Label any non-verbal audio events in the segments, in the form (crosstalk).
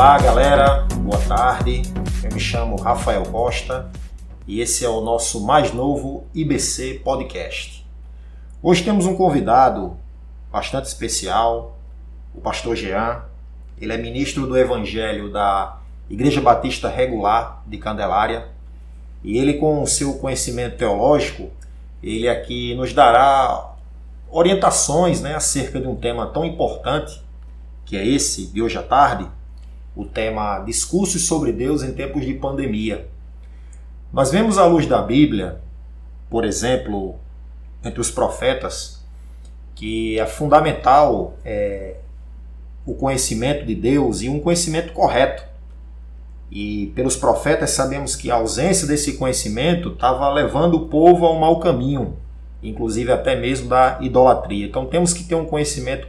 Olá, galera. Boa tarde. Eu me chamo Rafael Costa e esse é o nosso mais novo IBC Podcast. Hoje temos um convidado bastante especial, o pastor Jean. Ele é ministro do Evangelho da Igreja Batista Regular de Candelária. E ele, com o seu conhecimento teológico, ele aqui nos dará orientações né, acerca de um tema tão importante, que é esse de hoje à tarde, o tema Discursos sobre Deus em tempos de pandemia. Nós vemos à luz da Bíblia, por exemplo, entre os profetas, que é fundamental é, o conhecimento de Deus e um conhecimento correto. E pelos profetas sabemos que a ausência desse conhecimento estava levando o povo a um mau caminho, inclusive até mesmo da idolatria. Então temos que ter um conhecimento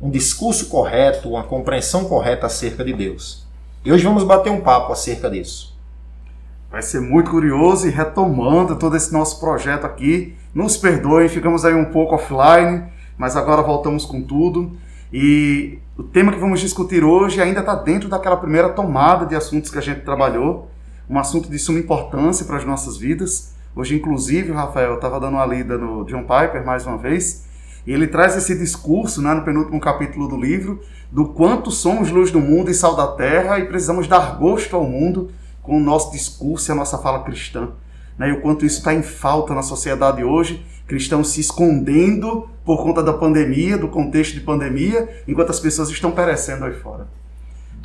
um discurso correto, uma compreensão correta acerca de Deus. E hoje vamos bater um papo acerca disso. Vai ser muito curioso e retomando todo esse nosso projeto aqui. Nos perdoem, ficamos aí um pouco offline, mas agora voltamos com tudo. E o tema que vamos discutir hoje ainda está dentro daquela primeira tomada de assuntos que a gente trabalhou, um assunto de suma importância para as nossas vidas. Hoje, inclusive, Rafael, eu estava dando uma lida no John Piper mais uma vez, ele traz esse discurso né, no penúltimo capítulo do livro do quanto somos luz do mundo e sal da terra e precisamos dar gosto ao mundo com o nosso discurso e a nossa fala cristã. Né, e o quanto isso está em falta na sociedade hoje, cristãos se escondendo por conta da pandemia, do contexto de pandemia, enquanto as pessoas estão perecendo aí fora.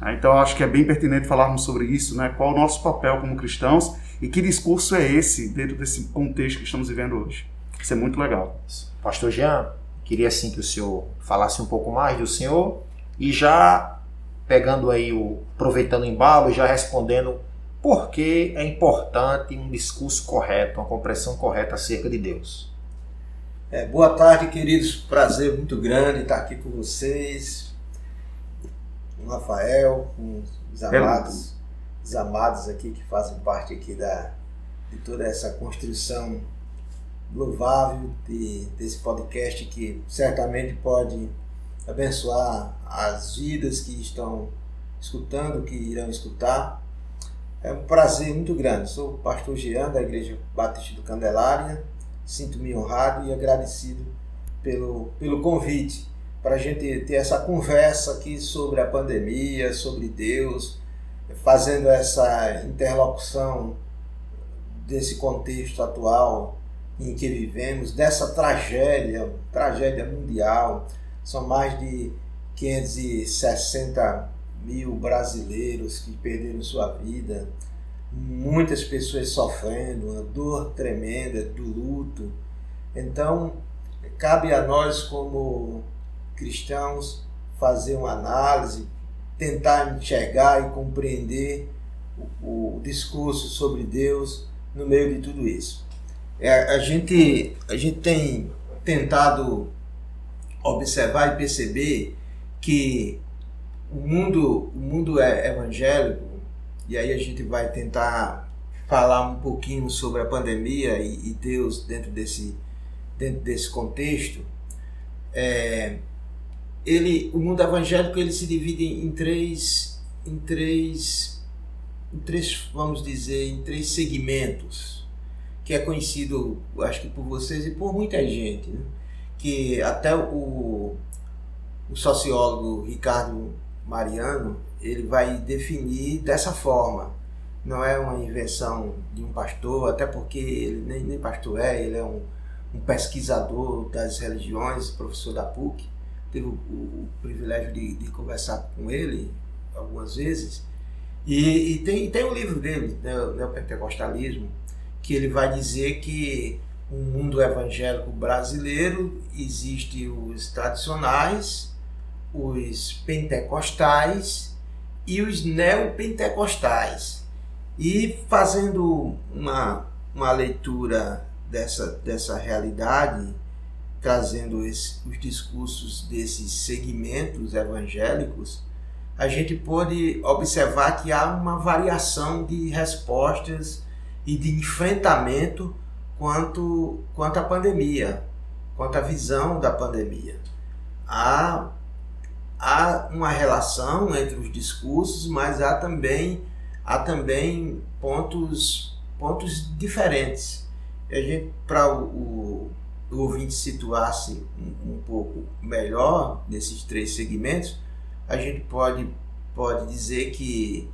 Né, então, acho que é bem pertinente falarmos sobre isso, né? qual o nosso papel como cristãos e que discurso é esse dentro desse contexto que estamos vivendo hoje. Isso é muito legal. Pastor Jean, Queria assim que o senhor falasse um pouco mais do senhor e já pegando aí o aproveitando o embalo, já respondendo por que é importante um discurso correto, uma compreensão correta acerca de Deus. É, boa tarde, queridos. Prazer muito grande estar aqui com vocês, com o Rafael, com os amados, os amados aqui que fazem parte aqui da, de toda essa construção louvável de, desse podcast que certamente pode abençoar as vidas que estão escutando, que irão escutar. É um prazer muito grande. Sou o pastor Jean da Igreja Batista do Candelária. Sinto-me honrado e agradecido pelo, pelo convite para a gente ter essa conversa aqui sobre a pandemia, sobre Deus, fazendo essa interlocução desse contexto atual em que vivemos, dessa tragédia, tragédia mundial. São mais de 560 mil brasileiros que perderam sua vida, muitas pessoas sofrendo, uma dor tremenda do luto. Então, cabe a nós, como cristãos, fazer uma análise, tentar enxergar e compreender o, o discurso sobre Deus no meio de tudo isso. É, a, gente, a gente tem tentado observar e perceber que o mundo, o mundo é evangélico, e aí a gente vai tentar falar um pouquinho sobre a pandemia e, e Deus dentro desse, dentro desse contexto. É, ele, o mundo evangélico ele se divide em três, em três, em três, vamos dizer, em três segmentos que é conhecido, acho que por vocês e por muita gente, né? que até o, o sociólogo Ricardo Mariano ele vai definir dessa forma. Não é uma invenção de um pastor, até porque ele nem, nem pastor é, ele é um, um pesquisador das religiões, professor da PUC. Teve o, o, o privilégio de, de, conversar com ele algumas vezes. E, e tem, tem um livro dele, né, o Neopentecostalismo, que ele vai dizer que o mundo evangélico brasileiro existe os tradicionais, os pentecostais e os neopentecostais. E fazendo uma, uma leitura dessa, dessa realidade, trazendo esse, os discursos desses segmentos evangélicos, a gente pode observar que há uma variação de respostas e de enfrentamento quanto, quanto à pandemia, quanto à visão da pandemia. Há, há uma relação entre os discursos, mas há também, há também pontos, pontos diferentes. A gente, para o, o, o ouvinte situar-se um, um pouco melhor nesses três segmentos, a gente pode, pode dizer que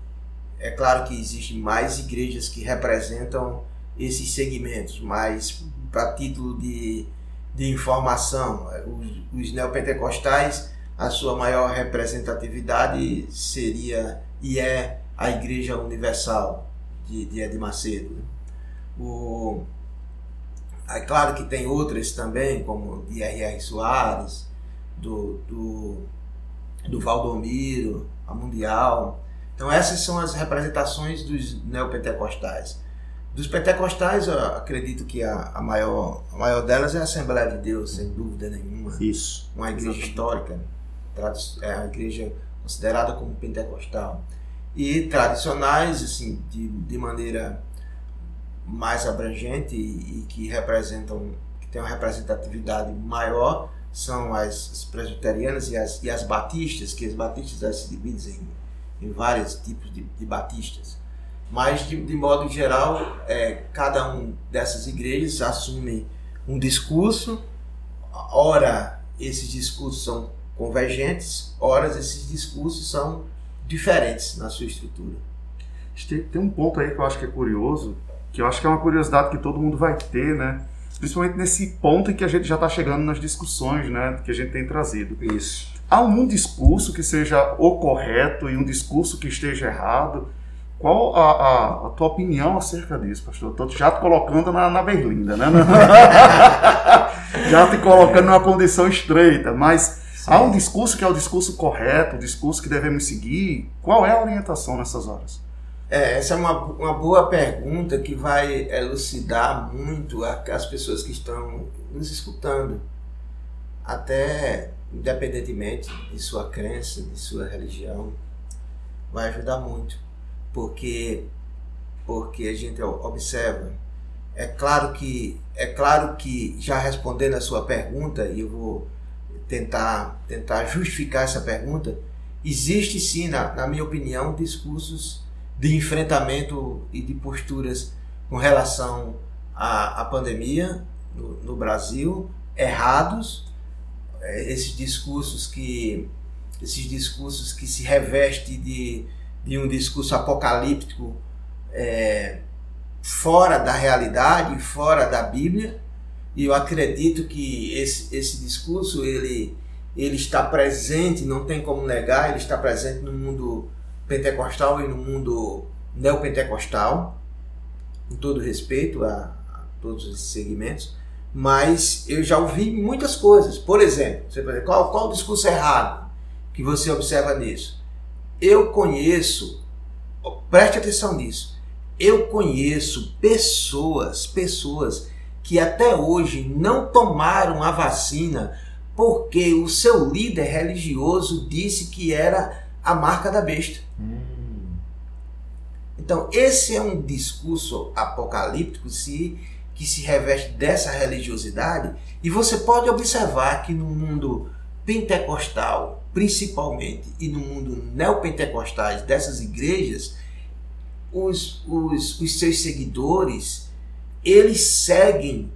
é claro que existem mais igrejas que representam esses segmentos, mas para título de, de informação, os, os neopentecostais, a sua maior representatividade seria e é a Igreja Universal de, de Ed Macedo. Né? O, é claro que tem outras também, como de R.R. Soares, do, do, do Valdomiro, a Mundial. Então essas são as representações dos neopentecostais. Dos pentecostais, eu acredito que a, a, maior, a maior delas é a Assembleia de Deus, sem dúvida nenhuma. Isso. Uma igreja Exatamente. histórica, é a igreja considerada como pentecostal. E tradicionais, assim, de, de maneira mais abrangente e, e que representam, que tem uma representatividade maior, são as, as presbiterianas e as, e as batistas, que as batistas se dividem em, em vários tipos de, de batistas. Mas, de, de modo geral, é, cada um dessas igrejas assume um discurso, ora esses discursos são convergentes, ora esses discursos são diferentes na sua estrutura. Tem, tem um ponto aí que eu acho que é curioso, que eu acho que é uma curiosidade que todo mundo vai ter, né? Principalmente nesse ponto em que a gente já está chegando nas discussões, né? Que a gente tem trazido. Isso. Há um discurso que seja o correto e um discurso que esteja errado. Qual a, a, a tua opinião acerca disso, pastor? Estou já te colocando na, na berlinda, né? (laughs) já te colocando numa condição estreita, mas Sim. há um discurso que é o discurso correto, o discurso que devemos seguir. Qual é a orientação nessas horas? É, essa é uma, uma boa pergunta que vai elucidar muito as pessoas que estão nos escutando, até independentemente de sua crença, de sua religião, vai ajudar muito, porque porque a gente observa. É claro que é claro que já respondendo a sua pergunta, e eu vou tentar tentar justificar essa pergunta, existe sim, na, na minha opinião, discursos de enfrentamento e de posturas com relação à, à pandemia no, no, Brasil, errados, esses discursos que esses discursos que se reveste de, de um discurso apocalíptico é, fora da realidade, fora da Bíblia, e eu acredito que esse, esse discurso ele, ele está presente, não tem como negar, ele está presente no mundo pentecostal e no mundo neopentecostal, com todo respeito a, a todos esses segmentos, mas eu já ouvi muitas coisas. Por exemplo, você dizer, qual, qual o discurso errado que você observa nisso? Eu conheço, preste atenção nisso, eu conheço pessoas, pessoas que até hoje não tomaram a vacina porque o seu líder religioso disse que era a marca da besta. Hum. Então, esse é um discurso apocalíptico se, que se reveste dessa religiosidade, e você pode observar que no mundo pentecostal, principalmente, e no mundo neopentecostais dessas igrejas, os, os, os seus seguidores, eles seguem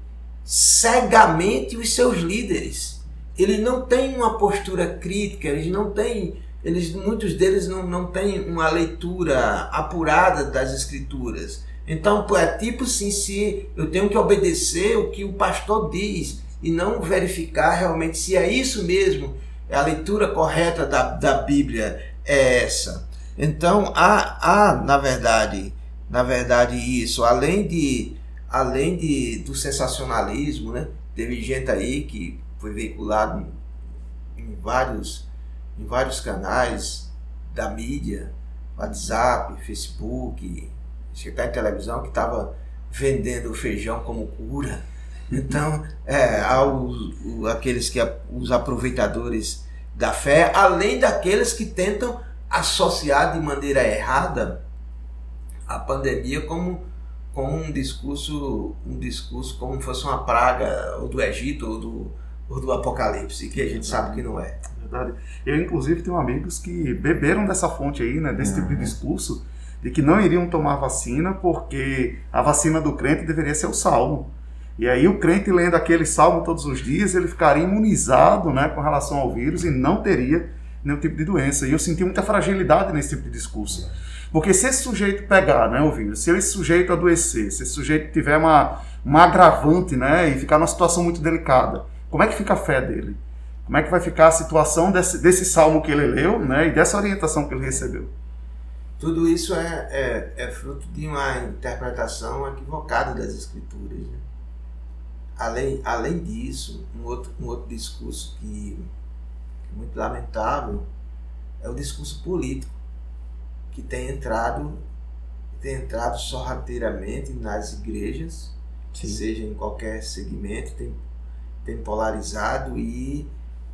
cegamente os seus líderes. Eles não têm uma postura crítica, eles não têm eles, muitos deles não, não têm uma leitura apurada das escrituras. Então, é tipo assim, se eu tenho que obedecer o que o pastor diz e não verificar realmente se é isso mesmo, a leitura correta da, da Bíblia é essa. Então, há, há na verdade, na verdade isso, além de além de, do sensacionalismo, né? Teve gente aí que foi veiculado em, vários em vários canais da mídia, WhatsApp, Facebook, até em televisão, que estava vendendo o feijão como cura. Então, é, há os, aqueles que os aproveitadores da fé, além daqueles que tentam associar de maneira errada a pandemia como, como um discurso, um discurso como fosse uma praga ou do Egito ou do, ou do Apocalipse, que a gente sabe que não é. Verdade. Eu, inclusive, tenho amigos que beberam dessa fonte aí, né, desse uhum. tipo de uhum. discurso, de que não iriam tomar vacina porque a vacina do crente deveria ser o salmo. E aí o crente lendo aquele salmo todos os dias, ele ficaria imunizado né, com relação ao vírus e não teria nenhum tipo de doença. E eu senti muita fragilidade nesse tipo de discurso. Porque se esse sujeito pegar né, o vírus, se esse sujeito adoecer, se esse sujeito tiver uma, uma agravante né, e ficar numa situação muito delicada, como é que fica a fé dele? Como é que vai ficar a situação desse, desse salmo que ele leu né, e dessa orientação que ele recebeu? Tudo isso é, é, é fruto de uma interpretação equivocada das Escrituras. Né? Além, além disso, um outro, um outro discurso que é muito lamentável é o discurso político, que tem entrado, tem entrado sorrateiramente nas igrejas, Sim. seja em qualquer segmento, tem, tem polarizado e,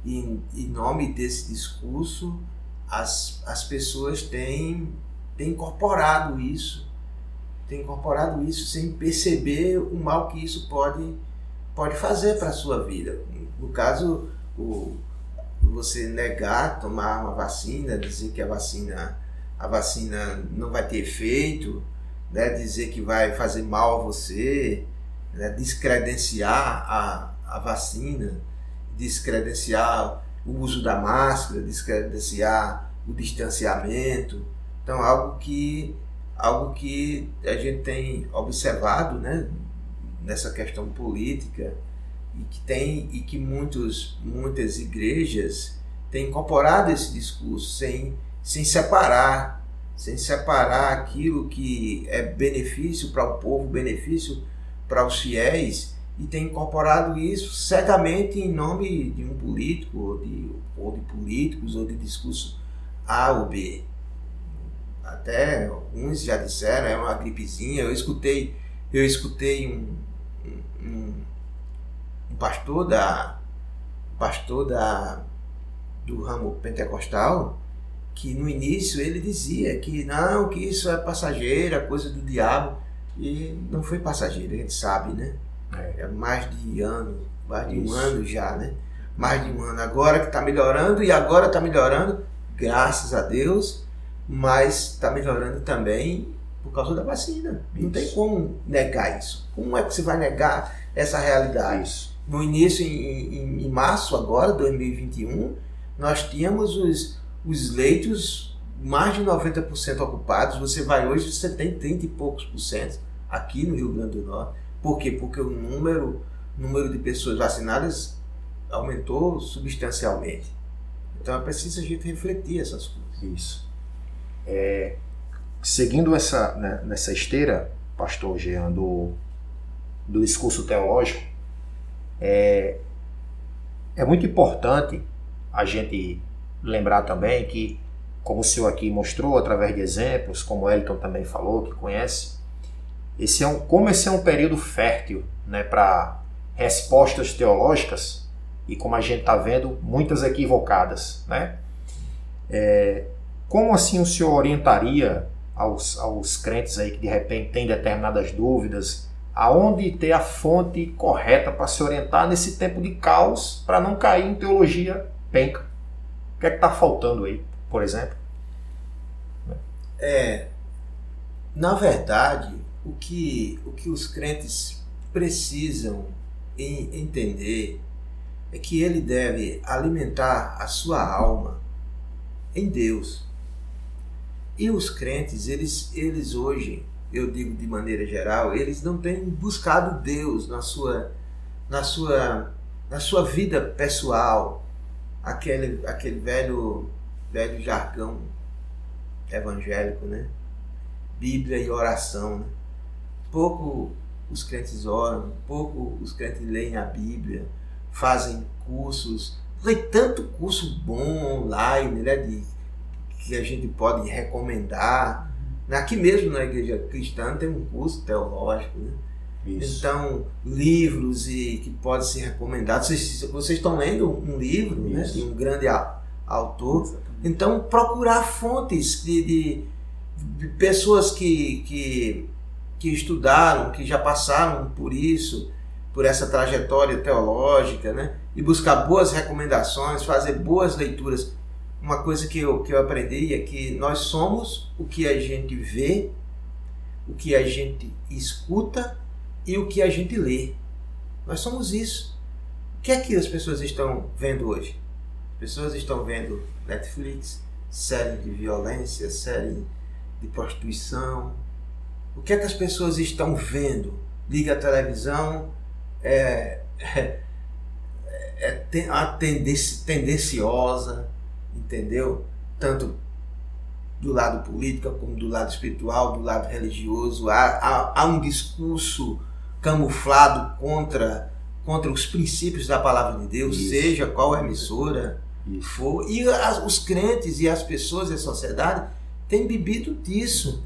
e em nome desse discurso as, as pessoas têm tem incorporado isso, tem incorporado isso sem perceber o mal que isso pode, pode fazer para a sua vida. No caso, o, você negar tomar uma vacina, dizer que a vacina, a vacina não vai ter efeito, né, dizer que vai fazer mal a você, né, descredenciar a, a vacina, descredenciar o uso da máscara, descredenciar o distanciamento então, algo que, algo que a gente tem observado né, nessa questão política e que, tem, e que muitos, muitas igrejas têm incorporado esse discurso sem, sem separar, sem separar aquilo que é benefício para o povo, benefício para os fiéis, e tem incorporado isso cegamente em nome de um político, ou de, ou de políticos, ou de discurso A ou B até uns já disseram, é uma gripezinha. Eu escutei, eu escutei um, um, um pastor da pastor da do ramo pentecostal que no início ele dizia que não, que isso é passageira, coisa do diabo. E não foi passageiro, a gente sabe, né? É, é mais de ano, mais de isso. um ano já, né? Mais de um ano. Agora que está melhorando e agora está melhorando, graças a Deus mas está melhorando também por causa da vacina. Isso. Não tem como negar isso. Como é que você vai negar essa realidade? Isso. No início, em, em, em março agora, 2021, nós tínhamos os, os leitos mais de 90% ocupados. Você vai hoje, você tem 30 e poucos por cento aqui no Rio Grande do Norte. Por quê? Porque o número, número de pessoas vacinadas aumentou substancialmente. Então é preciso a gente refletir essas coisas. Isso. É, seguindo essa, né, nessa esteira, pastor Jean, do, do discurso teológico, é, é muito importante a gente lembrar também que, como o senhor aqui mostrou através de exemplos, como o Elton também falou, que conhece, esse é um, como esse é um período fértil né, para respostas teológicas, e como a gente está vendo, muitas equivocadas. Né? É, como assim o senhor orientaria aos, aos crentes aí que de repente têm determinadas dúvidas, aonde ter a fonte correta para se orientar nesse tempo de caos, para não cair em teologia penca? O que é que está faltando aí, por exemplo? É, na verdade, o que, o que os crentes precisam entender é que ele deve alimentar a sua alma em Deus. E os crentes, eles, eles hoje, eu digo de maneira geral, eles não têm buscado Deus na sua, na sua, na sua vida pessoal, aquele, aquele velho, velho jargão evangélico, né? Bíblia e oração. Né? Pouco os crentes oram, pouco os crentes leem a Bíblia, fazem cursos, tem tanto curso bom online, né? De que a gente pode recomendar. Aqui mesmo na igreja cristã tem um curso teológico, né? Então, livros e que podem ser recomendados. Vocês, vocês estão lendo um livro né, de um grande autor. Exatamente. Então, procurar fontes de, de, de, pessoas que, que, que estudaram, que já passaram por isso. por essa trajetória teológica, né? E buscar boas recomendações, fazer boas leituras. Uma coisa que eu, que eu aprendi é que nós somos o que a gente vê, o que a gente escuta e o que a gente lê. Nós somos isso. O que é que as pessoas estão vendo hoje? As pessoas estão vendo Netflix, série de violência, série de prostituição. O que é que as pessoas estão vendo? Liga a televisão, é, (laughs) é, é tendência, tendenciosa, entendeu? Tanto do lado político como do lado espiritual, do lado religioso. Há, há, há um discurso camuflado contra, contra os princípios da palavra de Deus, Isso. seja qual emissora Isso. for. E as, os crentes e as pessoas da sociedade têm bebido disso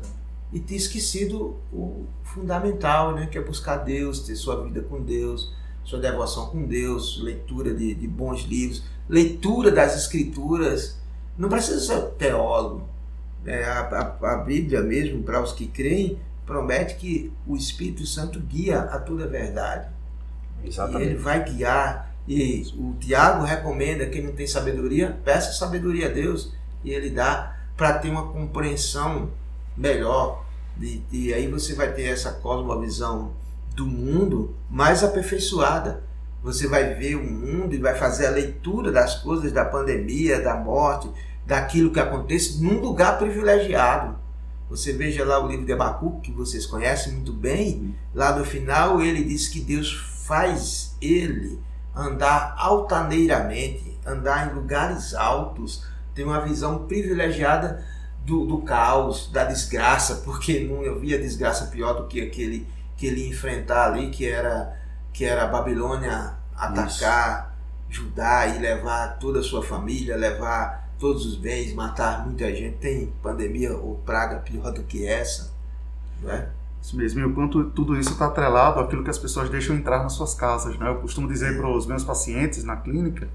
e têm esquecido o fundamental, né, que é buscar Deus, ter sua vida com Deus, sua devoção com Deus, leitura de, de bons livros, leitura das escrituras. Não precisa ser teólogo. É, a, a, a Bíblia mesmo, para os que creem, promete que o Espírito Santo guia a toda a verdade. Exatamente. E ele vai guiar. E o Tiago recomenda quem não tem sabedoria, peça sabedoria a Deus e ele dá para ter uma compreensão melhor. E, e aí você vai ter essa cosmovisão do mundo mais aperfeiçoada. Você vai ver o mundo e vai fazer a leitura das coisas da pandemia, da morte, daquilo que acontece num lugar privilegiado. Você veja lá o livro de Abacuque, que vocês conhecem muito bem. Lá no final ele diz que Deus faz ele andar altaneiramente, andar em lugares altos, ter uma visão privilegiada do, do caos, da desgraça, porque não havia desgraça pior do que aquele que ele enfrentar ali, que era, que era a Babilônia atacar Isso. Judá e levar toda a sua família, levar todos os bens, matar muita gente. Tem pandemia ou praga pior do que essa, não é? Isso mesmo, e o quanto tudo isso está atrelado àquilo que as pessoas deixam entrar nas suas casas. Né? Eu costumo dizer para os meus pacientes na clínica,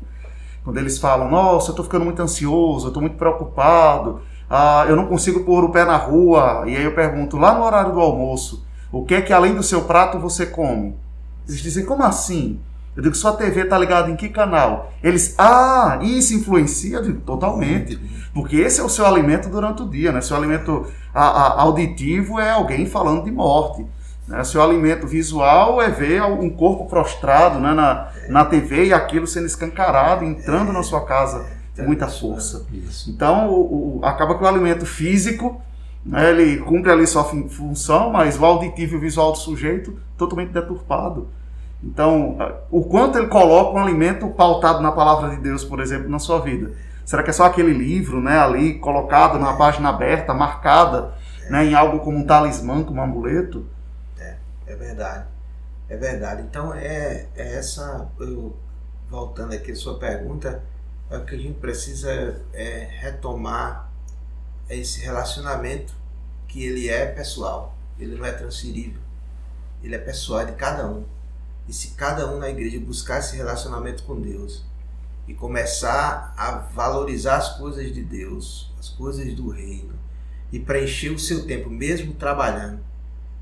quando eles falam, nossa, eu estou ficando muito ansioso, eu estou muito preocupado, ah, eu não consigo pôr o pé na rua. E aí eu pergunto, lá no horário do almoço, o que é que além do seu prato você come? Eles dizem, como assim? Eu digo, sua TV está ligada em que canal? Eles, ah, isso influencia? digo, totalmente. Porque esse é o seu alimento durante o dia, né? Seu alimento a, a, auditivo é alguém falando de morte. Né? Seu alimento visual é ver um corpo prostrado né? na, na TV e aquilo sendo escancarado, entrando na sua casa com muita força. Então, o, o, acaba que o alimento físico né? ele cumpre ali sua função, mas o auditivo e o visual do sujeito totalmente deturpado. Então, o quanto ele coloca um alimento pautado na palavra de Deus, por exemplo, na sua vida? Será que é só aquele livro, né, ali colocado na página aberta, marcada, é. né, em algo como um talismã, como um amuleto? É, é verdade. É verdade. Então, é, é essa, eu, voltando aqui à sua pergunta, é o que a gente precisa é retomar esse relacionamento que ele é pessoal, ele não é transferível, ele é pessoal de cada um. E se cada um na igreja buscar esse relacionamento com Deus e começar a valorizar as coisas de Deus, as coisas do reino, e preencher o seu tempo, mesmo trabalhando,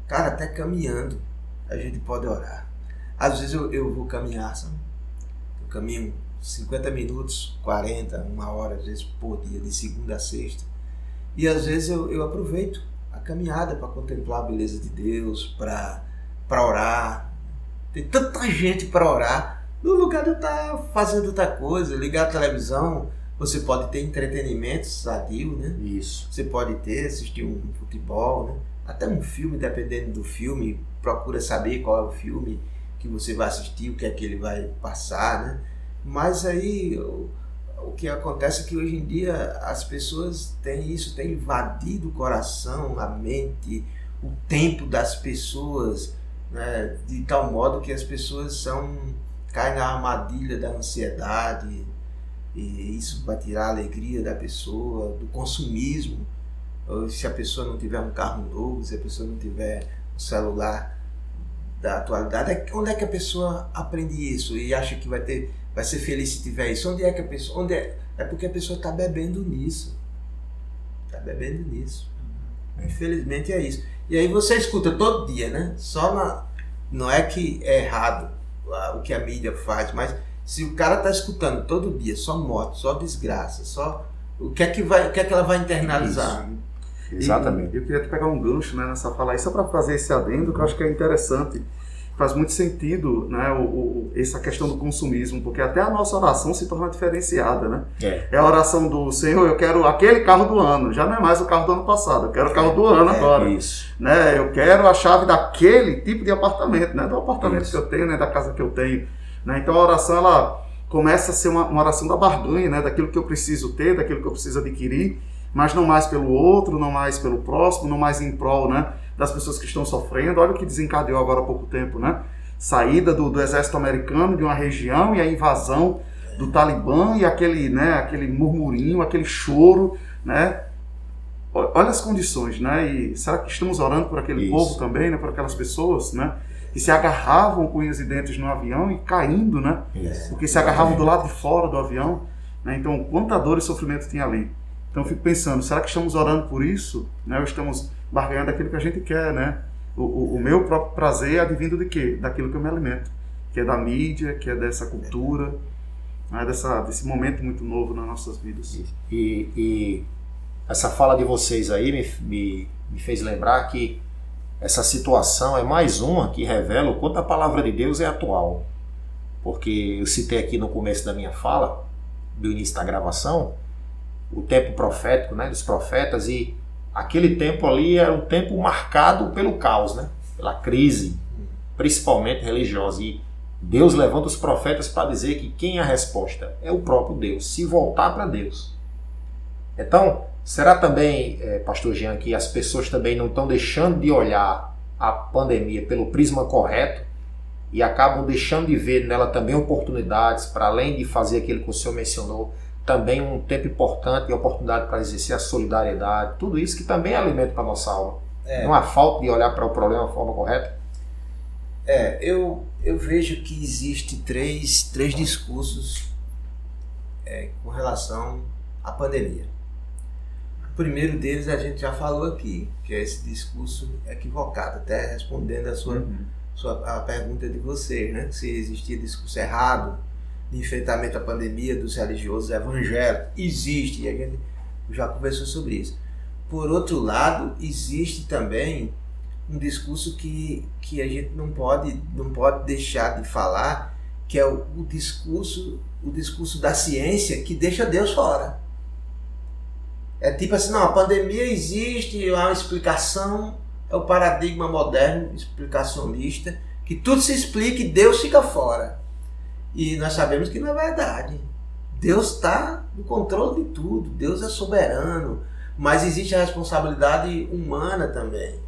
cara, até caminhando, a gente pode orar. Às vezes eu, eu vou caminhar, sabe? Eu caminho 50 minutos, 40, uma hora, às vezes por dia, de segunda a sexta. E às vezes eu, eu aproveito caminhada para contemplar a beleza de Deus, para orar, tem tanta gente para orar. No lugar de estar fazendo outra coisa, ligar a televisão, você pode ter entretenimento sadio, né? Isso. Você pode ter, assistir um futebol, né? Até um filme, dependendo do filme, procura saber qual é o filme que você vai assistir, o que é que ele vai passar, né? Mas aí o, que acontece é que hoje em dia as pessoas têm isso, tem invadido o coração, a mente, o tempo das pessoas né, de tal modo que as pessoas são caem na armadilha da ansiedade e isso vai tirar a alegria da pessoa, do consumismo. Se a pessoa não tiver um carro novo, se a pessoa não tiver um celular da atualidade, é onde é que a pessoa aprende isso e acha que vai ter, vai ser feliz se tiver isso? Onde é que a pessoa, onde é? É porque a pessoa está bebendo nisso, está bebendo nisso. Infelizmente é isso. E aí você escuta todo dia, né? Só na. Não é que é errado o que a mídia faz, mas se o cara está escutando todo dia só morte, só desgraça, só o que é que vai, o que é que ela vai internalizar? Isso. Exatamente. E, eu queria te pegar um gancho né, nessa fala aí, só para fazer esse adendo, que eu acho que é interessante faz muito sentido né, o, o, essa questão do consumismo, porque até a nossa oração se torna diferenciada. Né? É. é a oração do Senhor, eu quero aquele carro do ano, já não é mais o carro do ano passado, eu quero o carro do ano é, agora. Isso. Né? Eu quero a chave daquele tipo de apartamento, né? do apartamento isso. que eu tenho, né? da casa que eu tenho. Né? Então a oração ela começa a ser uma, uma oração da barganha, né? daquilo que eu preciso ter, daquilo que eu preciso adquirir, mas não mais pelo outro, não mais pelo próximo, não mais em prol, né? Das pessoas que estão sofrendo. Olha o que desencadeou agora há pouco tempo, né? Saída do, do exército americano de uma região e a invasão do Talibã e aquele, né, aquele murmurinho, aquele choro, né? Olha as condições, né? E será que estamos orando por aquele Isso. povo também, né? Por aquelas pessoas, né? Que se agarravam com unhas e dentes no avião e caindo, né? Isso. Porque se agarravam do lado de fora do avião. Né? Então, quanta dor e sofrimento tinha ali. Então, eu fico pensando, será que estamos orando por isso? Né? Ou estamos barganhando aquilo que a gente quer, né? O, o, o, meu próprio prazer é advindo de quê? Daquilo que eu me alimento, que é da mídia, que é dessa cultura, né? dessa, desse momento muito novo nas nossas vidas. E, e essa fala de vocês aí me, me, me fez lembrar que essa situação é mais uma que revela o quanto a palavra de Deus é atual. Porque eu citei aqui no começo da minha fala, do início da gravação, o tempo profético, né, dos profetas, e aquele tempo ali era um tempo marcado pelo caos, né? pela crise, principalmente religiosa. E Deus levanta os profetas para dizer que quem é a resposta? É o próprio Deus, se voltar para Deus. Então, será também, é, Pastor Jean, que as pessoas também não estão deixando de olhar a pandemia pelo prisma correto e acabam deixando de ver nela também oportunidades para além de fazer aquilo que o senhor mencionou, também um tempo importante e oportunidade para exercer a solidariedade, tudo isso que também é alimento para a nossa alma. É. Não há falta de olhar para o problema da forma correta? É, eu, eu vejo que existe três, três discursos é, com relação à pandemia. O primeiro deles a gente já falou aqui, que é esse discurso equivocado, até respondendo a sua, uhum. sua a pergunta de vocês, né? Se existia discurso errado de enfrentamento à pandemia dos religiosos evangélicos. Existe, e a gente já conversou sobre isso. Por outro lado, existe também um discurso que, que a gente não pode, não pode deixar de falar, que é o, o discurso o discurso da ciência que deixa Deus fora. É tipo assim, não, a pandemia existe, há uma explicação, é o paradigma moderno, explicacionista, que tudo se explica e Deus fica fora. E nós sabemos que não é verdade. Deus está no controle de tudo, Deus é soberano, mas existe a responsabilidade humana também.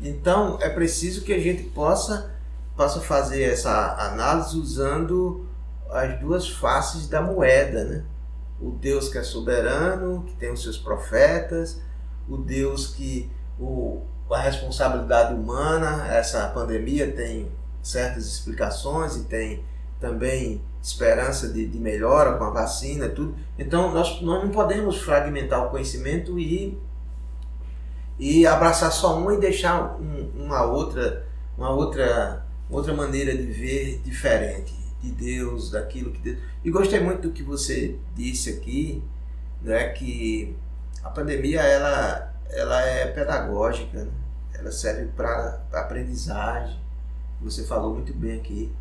Então é preciso que a gente possa, possa fazer essa análise usando as duas faces da moeda, né? O Deus que é soberano, que tem os seus profetas, o Deus que o, a responsabilidade humana, essa pandemia tem certas explicações e tem também esperança de, de melhora com a vacina e tudo. Então nós, nós não podemos fragmentar o conhecimento e, e abraçar só uma e deixar um, uma outra uma outra outra maneira de ver diferente de Deus, daquilo que Deus. E gostei muito do que você disse aqui, né, que a pandemia ela ela é pedagógica, né? ela serve para aprendizagem. Você falou muito bem aqui.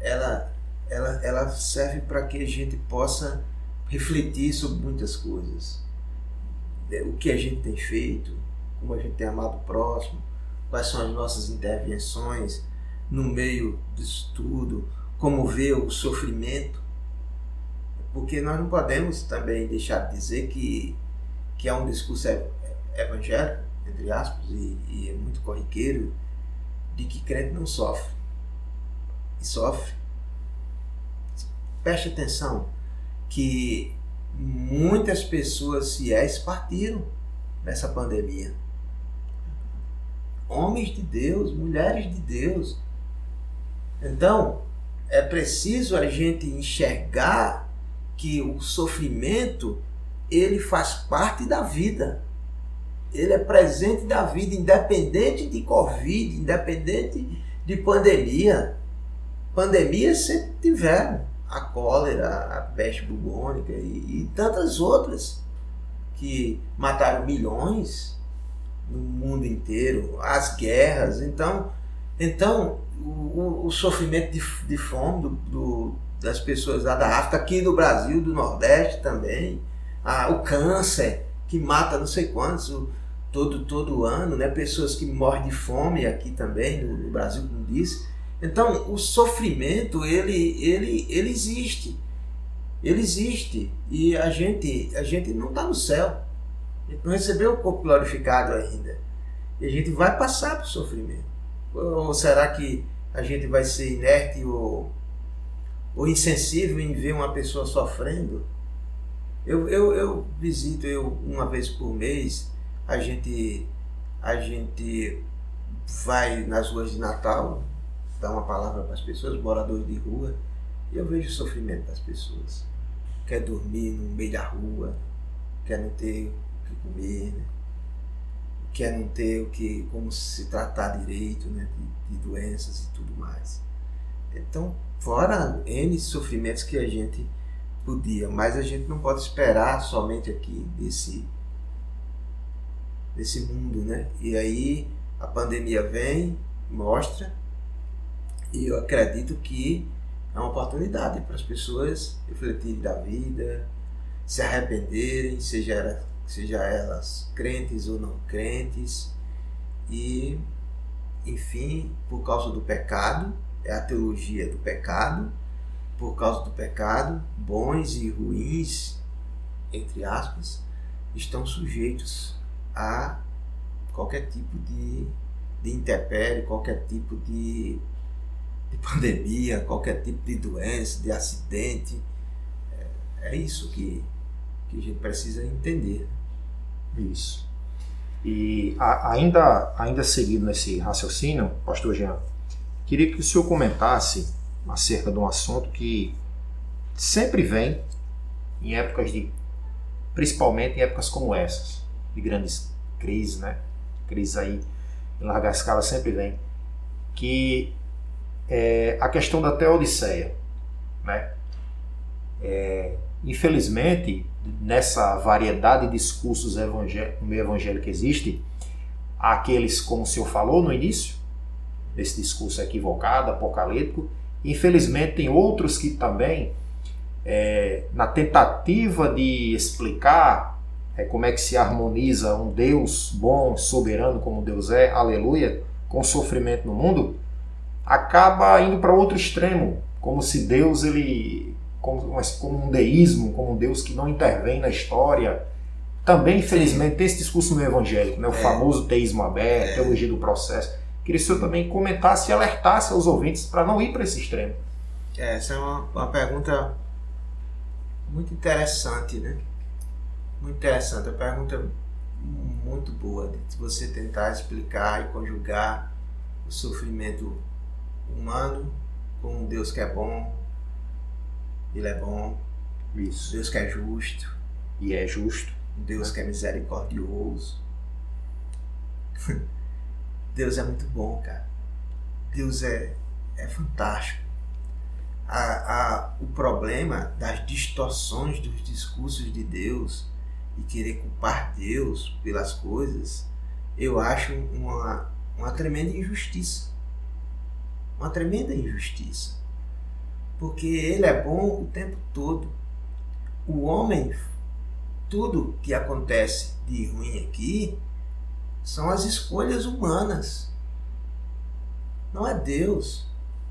Ela ela, ela serve para que a gente possa refletir sobre muitas coisas. É, o que a gente tem feito, como a gente tem amado o próximo, quais são as nossas intervenções no meio disso tudo, como ver o sofrimento. Porque nós não podemos também deixar de dizer que, que é um discurso evangélico, entre aspas, e, e é muito corriqueiro, de que crente não sofre. E sofre preste atenção que muitas pessoas fiéis partiram nessa pandemia. Homens de Deus, mulheres de Deus. Então, é preciso a gente enxergar que o sofrimento ele faz parte da vida. Ele é presente da vida, independente de Covid, independente de pandemia. pandemias sempre tiveram. A cólera, a peste bubônica e, e tantas outras que mataram milhões no mundo inteiro, as guerras. Então, então o, o, sofrimento de, de fome do, do, das pessoas lá da África, aqui no Brasil, do Nordeste também, a, o câncer que mata não sei quantos o, todo, todo ano, né? pessoas que morrem de fome aqui também, no, no Brasil, como disse. Então, o sofrimento, ele, ele, ele existe. Ele existe. E a gente, a gente não está no céu. A gente não recebeu o corpo glorificado ainda. E a gente vai passar por sofrimento. Ou será que a gente vai ser inerte ou, ou insensível em ver uma pessoa sofrendo? Eu, eu, eu visito eu uma vez por mês, a gente, a gente vai nas ruas de Natal, dá uma palavra para as pessoas, moradores de rua, e eu vejo o sofrimento das pessoas. Quer dormir no meio da rua, quer não ter o que comer, né? quer não ter o que, como se tratar direito né? de, de doenças e tudo mais. Então, fora N sofrimentos que a gente podia, mas a gente não pode esperar somente aqui desse, desse mundo, né? E aí a pandemia vem, mostra, e eu acredito que é uma oportunidade para as pessoas refletirem da vida, se arrependerem, seja, seja elas crentes ou não crentes, e, enfim, por causa do pecado, é a teologia do pecado, por causa do pecado, bons e ruins, entre aspas, estão sujeitos a qualquer tipo de, de qualquer tipo de, de pandemia, qualquer tipo de doença, de acidente. É, é isso que, que a gente precisa entender. Isso. E a, ainda, ainda seguindo nesse raciocínio, pastor Jean, queria que o senhor comentasse acerca de um assunto que sempre vem em épocas de, principalmente em épocas como essas, de grandes crises, né? Crises aí em larga escala sempre vem, que é a questão da teodiceia, né? É, infelizmente, nessa variedade de discursos no meio evangélico que existe, há aqueles, como o senhor falou no início, desse discurso equivocado, apocalíptico, Infelizmente, tem outros que também, é, na tentativa de explicar é, como é que se harmoniza um Deus bom, soberano como Deus é, aleluia, com sofrimento no mundo, acaba indo para outro extremo, como se Deus ele como, como um deísmo, como um Deus que não intervém na história. Também, infelizmente, tem esse discurso no evangélico, né? o é. famoso teísmo aberto, é. teologia do processo. Queria que o senhor também comentasse e alertasse aos ouvintes para não ir para esse extremo. É, essa é uma, uma pergunta muito interessante, né? Muito interessante, uma pergunta muito boa de você tentar explicar e conjugar o sofrimento humano com um Deus que é bom, ele é bom, Isso. Deus que é justo. E é justo. Deus que é misericordioso. (laughs) Deus é muito bom, cara. Deus é, é fantástico. A, a, o problema das distorções dos discursos de Deus e querer culpar Deus pelas coisas, eu acho uma, uma tremenda injustiça. Uma tremenda injustiça. Porque ele é bom o tempo todo. O homem, tudo que acontece de ruim aqui, são as escolhas humanas. Não é Deus.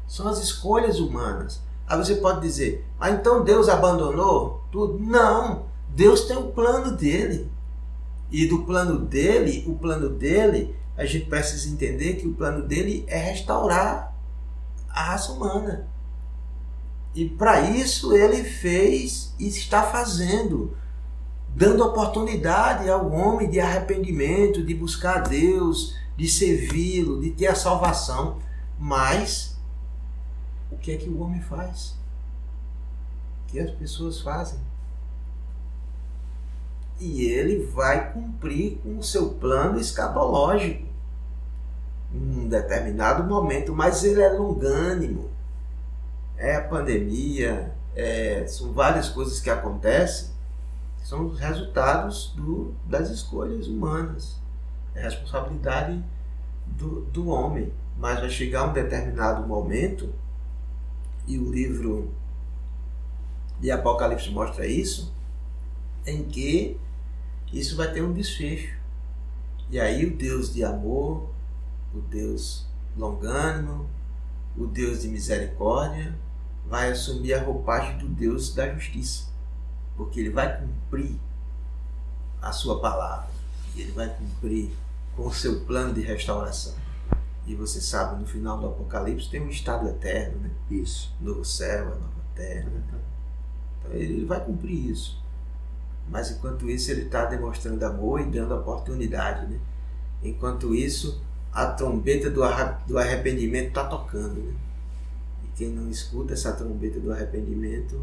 São as escolhas humanas. Aí você pode dizer, ah, então Deus abandonou tudo? Não. Deus tem o plano dele. E do plano dele, o plano dele, a gente precisa entender que o plano dele é restaurar a raça humana. E para isso ele fez e está fazendo dando oportunidade ao homem de arrependimento, de buscar a Deus, de servi-lo, de ter a salvação. Mas o que é que o homem faz? O que as pessoas fazem? E ele vai cumprir com o seu plano escatológico um determinado momento, mas ele é longânimo. é a pandemia, é, são várias coisas que acontecem, são os resultados do, das escolhas humanas. É responsabilidade do, do homem. Mas vai chegar um determinado momento, e o livro de Apocalipse mostra isso, em que isso vai ter um desfecho. E aí o Deus de amor, o Deus longânimo, o Deus de misericórdia, vai assumir a roupagem do Deus da justiça. Porque ele vai cumprir a sua palavra. E ele vai cumprir com o seu plano de restauração. E você sabe, no final do Apocalipse tem um estado eterno, né? Isso. Novo céu, a nova terra. Então, ele vai cumprir isso. Mas enquanto isso, ele está demonstrando amor e dando oportunidade, né? Enquanto isso, a trombeta do arrependimento está tocando, né? E quem não escuta essa trombeta do arrependimento,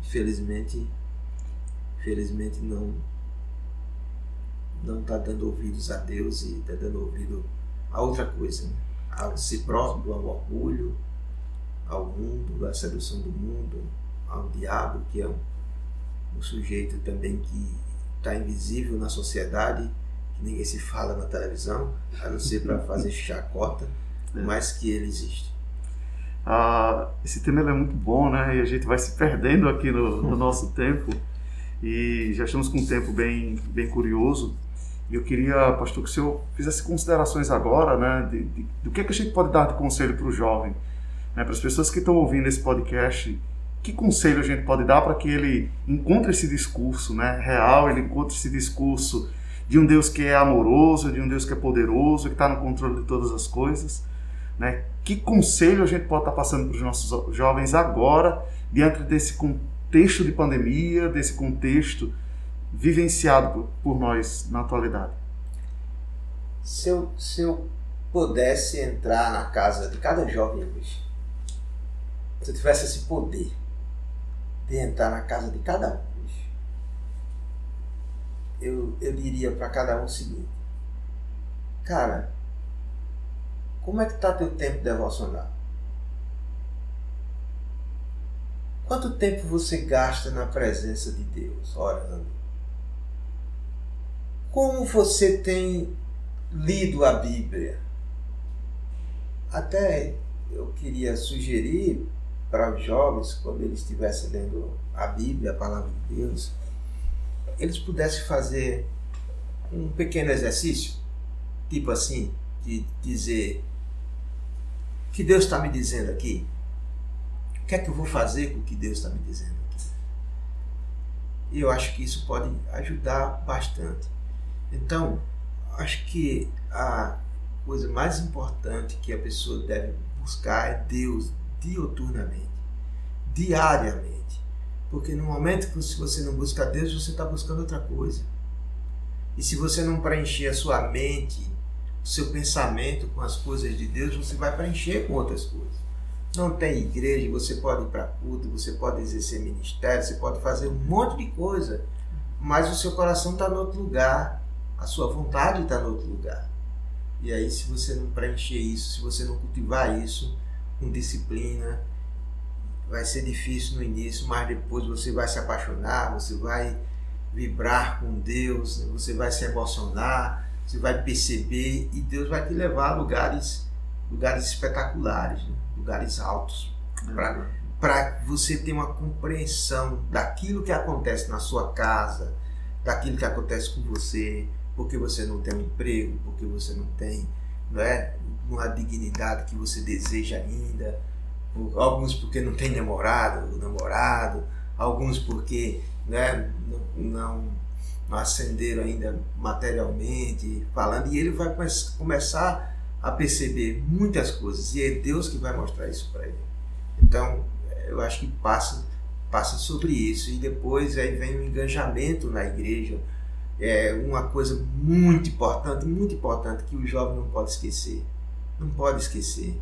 infelizmente, infelizmente não não está dando ouvidos a Deus e está dando ouvido a outra coisa, né? a si próprio, ao orgulho, ao mundo, à sedução do mundo, ao diabo, que é um, um sujeito também que está invisível na sociedade, que ninguém se fala na televisão, a não ser para fazer chacota, é. mas que ele existe. Ah, esse tema é muito bom, né? E a gente vai se perdendo aqui no, no nosso tempo. E já estamos com um tempo bem, bem curioso. E eu queria, pastor, que o senhor fizesse considerações agora, né, de, de, do que, é que a gente pode dar de conselho para o jovem, né, para as pessoas que estão ouvindo esse podcast, que conselho a gente pode dar para que ele encontre esse discurso né, real, ele encontre esse discurso de um Deus que é amoroso, de um Deus que é poderoso, que está no controle de todas as coisas. Né? Que conselho a gente pode estar tá passando para os nossos jovens agora, diante desse contexto de pandemia, desse contexto vivenciado por, nós na atualidade? Se eu, se eu pudesse entrar na casa de cada jovem hoje, se eu tivesse esse poder de entrar na casa de cada um eu, eu diria para cada um o seguinte: Cara, como é que está teu tempo devocional? Quanto tempo você gasta na presença de Deus, orando? Como você tem lido a Bíblia? Até eu queria sugerir para os jovens, quando eles estivessem lendo a Bíblia, a palavra de Deus, eles pudessem fazer um pequeno exercício, tipo assim, de dizer: o que Deus está me dizendo aqui? O que é que eu vou fazer com o que Deus está me dizendo aqui? E eu acho que isso pode ajudar bastante. Então, acho que a coisa mais importante que a pessoa deve buscar é Deus dioturnamente, diariamente. Porque no momento que você não busca Deus, você está buscando outra coisa. E se você não preencher a sua mente, o seu pensamento com as coisas de Deus, você vai preencher com outras coisas. Não tem igreja, você pode ir para culto, você pode exercer ministério, você pode fazer um monte de coisa, mas o seu coração está em outro lugar a sua vontade está no outro lugar. E aí, se você não preencher isso, se você não cultivar isso com disciplina, vai ser difícil no início, mas depois você vai se apaixonar, você vai vibrar com Deus, né? você vai se emocionar, você vai perceber e Deus vai te levar a lugares, lugares espetaculares, né? lugares altos, para você ter uma compreensão daquilo que acontece na sua casa, daquilo que acontece com você, porque você não tem um emprego, porque você não tem não é, uma dignidade que você deseja ainda, alguns porque não tem namorado, namorado, alguns porque né, não, não, ascenderam ainda materialmente, falando, e ele vai começar a perceber muitas coisas, e é Deus que vai mostrar isso para ele. Então, eu acho que passa, passa sobre isso, e depois aí vem o engajamento na igreja, é uma coisa muito importante, muito importante que o jovem não pode esquecer. Não pode esquecer.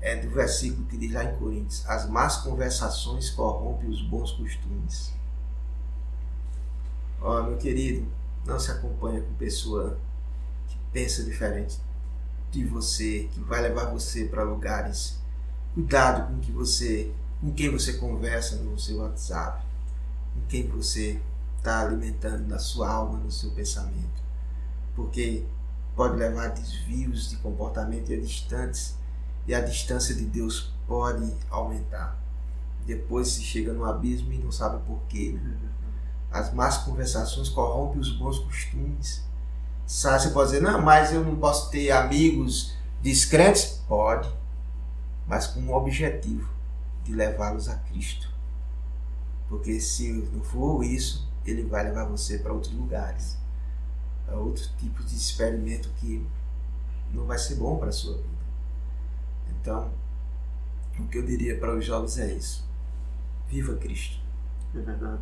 É do versículo que diz lá em Coríntios: As más conversações corrompem os bons costumes. Ó, oh, meu querido, não se acompanha com pessoa que pensa diferente de você, que vai levar você para lugares Cuidado com que você, com quem você conversa no seu WhatsApp, com quem você está alimentando na sua alma, no seu pensamento, porque pode levar a desvios de comportamento e a distantes e a distância de Deus pode aumentar. Depois se chega no abismo e não sabe por quê. Né? As más conversações corrompem os bons costumes. Sabe, você pode dizer, não, mas eu não posso ter amigos descrentes? Pode, mas com um objetivo de levá-los a Cristo. Porque se não for isso, ele vai levar você para outros lugares, para outro tipo de experimento que não vai ser bom para a sua vida. Então, o que eu diria para os jovens é isso: viva Cristo. É verdade.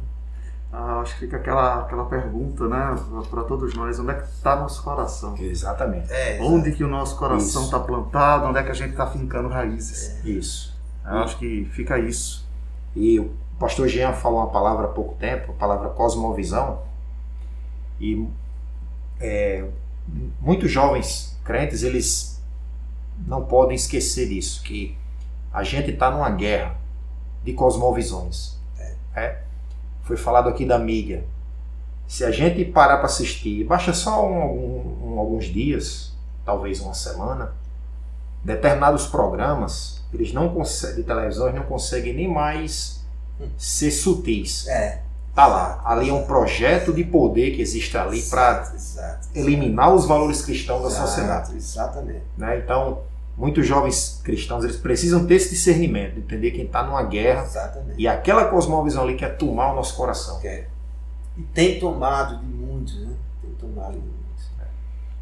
Ah, acho que fica aquela, aquela pergunta, né, para todos nós: onde é que está nosso coração? Exatamente. É, Onde que o nosso coração está plantado? Onde é que a gente está fincando raízes? Isso. Eu acho que fica isso. E o pastor Jean falou uma palavra há pouco tempo, a palavra cosmovisão. E é, muitos jovens crentes, eles não podem esquecer disso, que a gente está numa guerra de cosmovisões. É. Foi falado aqui da mídia. Se a gente parar para assistir, baixa só um, um, um, alguns dias, talvez uma semana, determinados programas, eles não conseguem, de televisão, eles não conseguem nem mais ser sutis. É. Tá lá. Ali é um projeto de poder que existe ali para eliminar os valores cristãos da exato, sociedade. Exatamente. Né? Então, muitos jovens cristãos eles precisam ter esse discernimento, de entender quem está numa guerra Exatamente. e aquela cosmovisão ali quer tomar o nosso coração. É. E tem tomado de muitos, né? Tem tomado de muitos.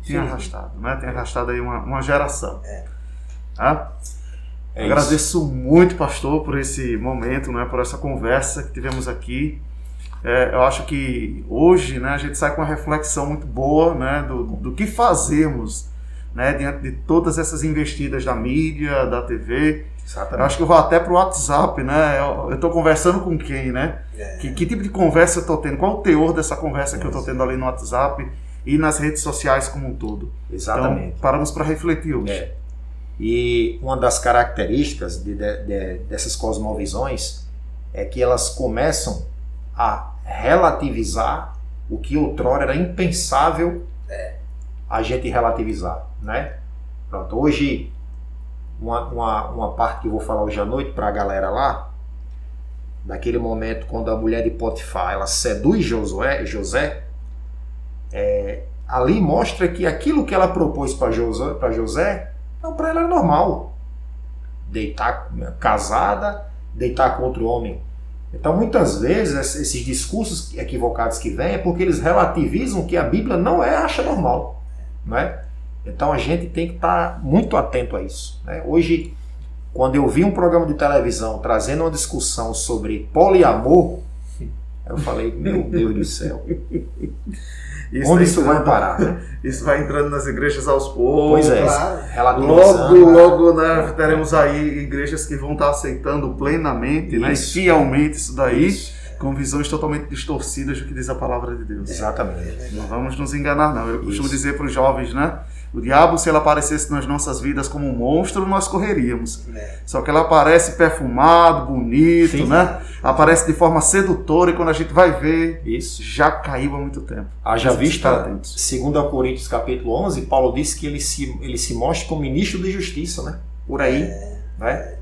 Tem arrastado, né? Tem arrastado aí uma, uma geração. É. Tá? É Agradeço muito, pastor, por esse momento, né? Por essa conversa que tivemos aqui. É, eu acho que hoje, né? A gente sai com uma reflexão muito boa, né? Do, do que fazemos, né? Diante de todas essas investidas da mídia, da TV. isso. Eu Exatamente. acho que eu vou até pro WhatsApp, né? Eu estou conversando com quem, né? É. Que, que tipo de conversa eu estou tendo? Qual o teor dessa conversa que eu estou tendo ali no WhatsApp e nas redes sociais como um todo? Exatamente. Então, paramos para refletir hoje. É. E uma das características de- de- de- dessas cosmovisões é que elas começam a relativizar o que outrora era impensável a gente relativizar, né? Pronto, hoje uma, uma, uma parte que eu vou falar hoje à noite para a galera lá, daquele momento quando a mulher de Potifar ela seduz Josué, José, é, ali mostra que aquilo que ela propôs para José, José não, para ela era normal. Deitar casada, deitar com outro homem. Então, muitas vezes, es- esses discursos equivocados que vêm é porque eles relativizam que a Bíblia não é, acha normal. Não é? Então, a gente tem que estar muito atento a isso. né? Hoje, quando eu vi um programa de televisão trazendo uma discussão sobre poliamor, eu falei, meu Deus do céu, Isso onde isso vai parar? né? (laughs) Isso vai entrando nas igrejas aos poucos. Pois é, Claro. relativizando. Logo, logo, né, teremos aí igrejas que vão estar aceitando plenamente, né, Isso. fielmente isso daí, Isso. com visões totalmente distorcidas do que diz a palavra de Deus. Exatamente. Não vamos nos enganar, não. Eu costumo Isso. dizer para os jovens, né? O diabo, se ele aparecesse nas nossas vidas como um monstro, nós correríamos. É. Só que ele aparece perfumado, bonito, Sim. né? Aparece de forma sedutora e quando a gente vai ver, Isso. já caiu há muito tempo. Haja vista, segundo a Coríntios capítulo 11, Paulo disse que ele se, ele se mostra como ministro de justiça, né? Por aí, né? É.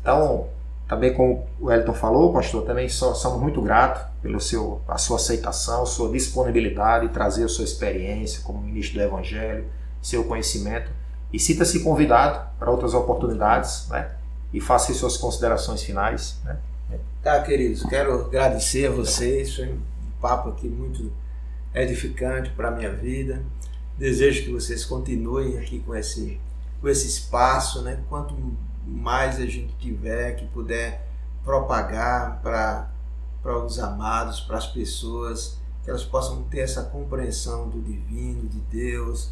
Então, também como o Elton falou, pastor, também somos muito gratos pela seu, a sua aceitação, sua disponibilidade, trazer a sua experiência como ministro do Evangelho, seu conhecimento. E sinta-se convidado para outras oportunidades, né? E faça as suas considerações finais, né? Tá, queridos, quero agradecer a vocês. Foi um papo aqui muito edificante para a minha vida. Desejo que vocês continuem aqui com esse, com esse espaço, né? Quanto mais a gente tiver que puder propagar para para os amados, para as pessoas, que elas possam ter essa compreensão do divino, de Deus,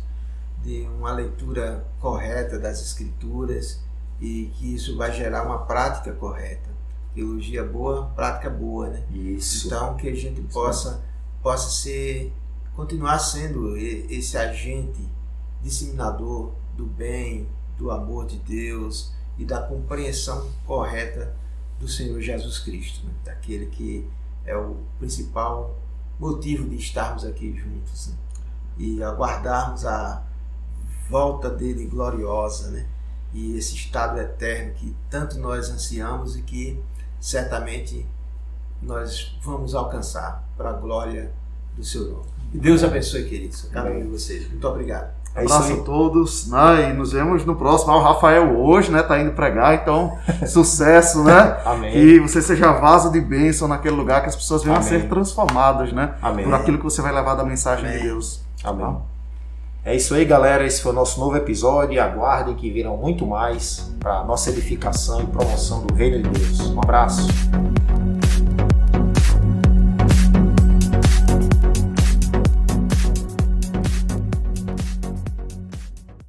de uma leitura correta das escrituras e que isso vai gerar uma prática correta. Teologia boa, prática boa, né? Isso. Então que a gente possa possa ser continuar sendo esse agente disseminador do bem, do amor de Deus e da compreensão correta do Senhor Jesus Cristo, né? daquele que é o principal motivo de estarmos aqui juntos né? e aguardarmos a volta dele gloriosa, né? E esse estado eterno que tanto nós ansiamos e que certamente nós vamos alcançar para a glória do seu nome. E Deus abençoe, queridos, cada um de vocês. Muito obrigado. É Abraço a todos, né? E nos vemos no próximo. Ah, o Rafael hoje, né? Tá indo pregar, então (laughs) sucesso, né? Amém. Que você seja vaso de bênção naquele lugar, que as pessoas venham a Amém. ser transformadas, né? Amém. Por aquilo que você vai levar da mensagem Amém. de Deus. Amém. É isso aí, galera. Esse foi o nosso novo episódio. Aguardem que virão muito mais para nossa edificação e promoção do Reino de Deus. Um abraço.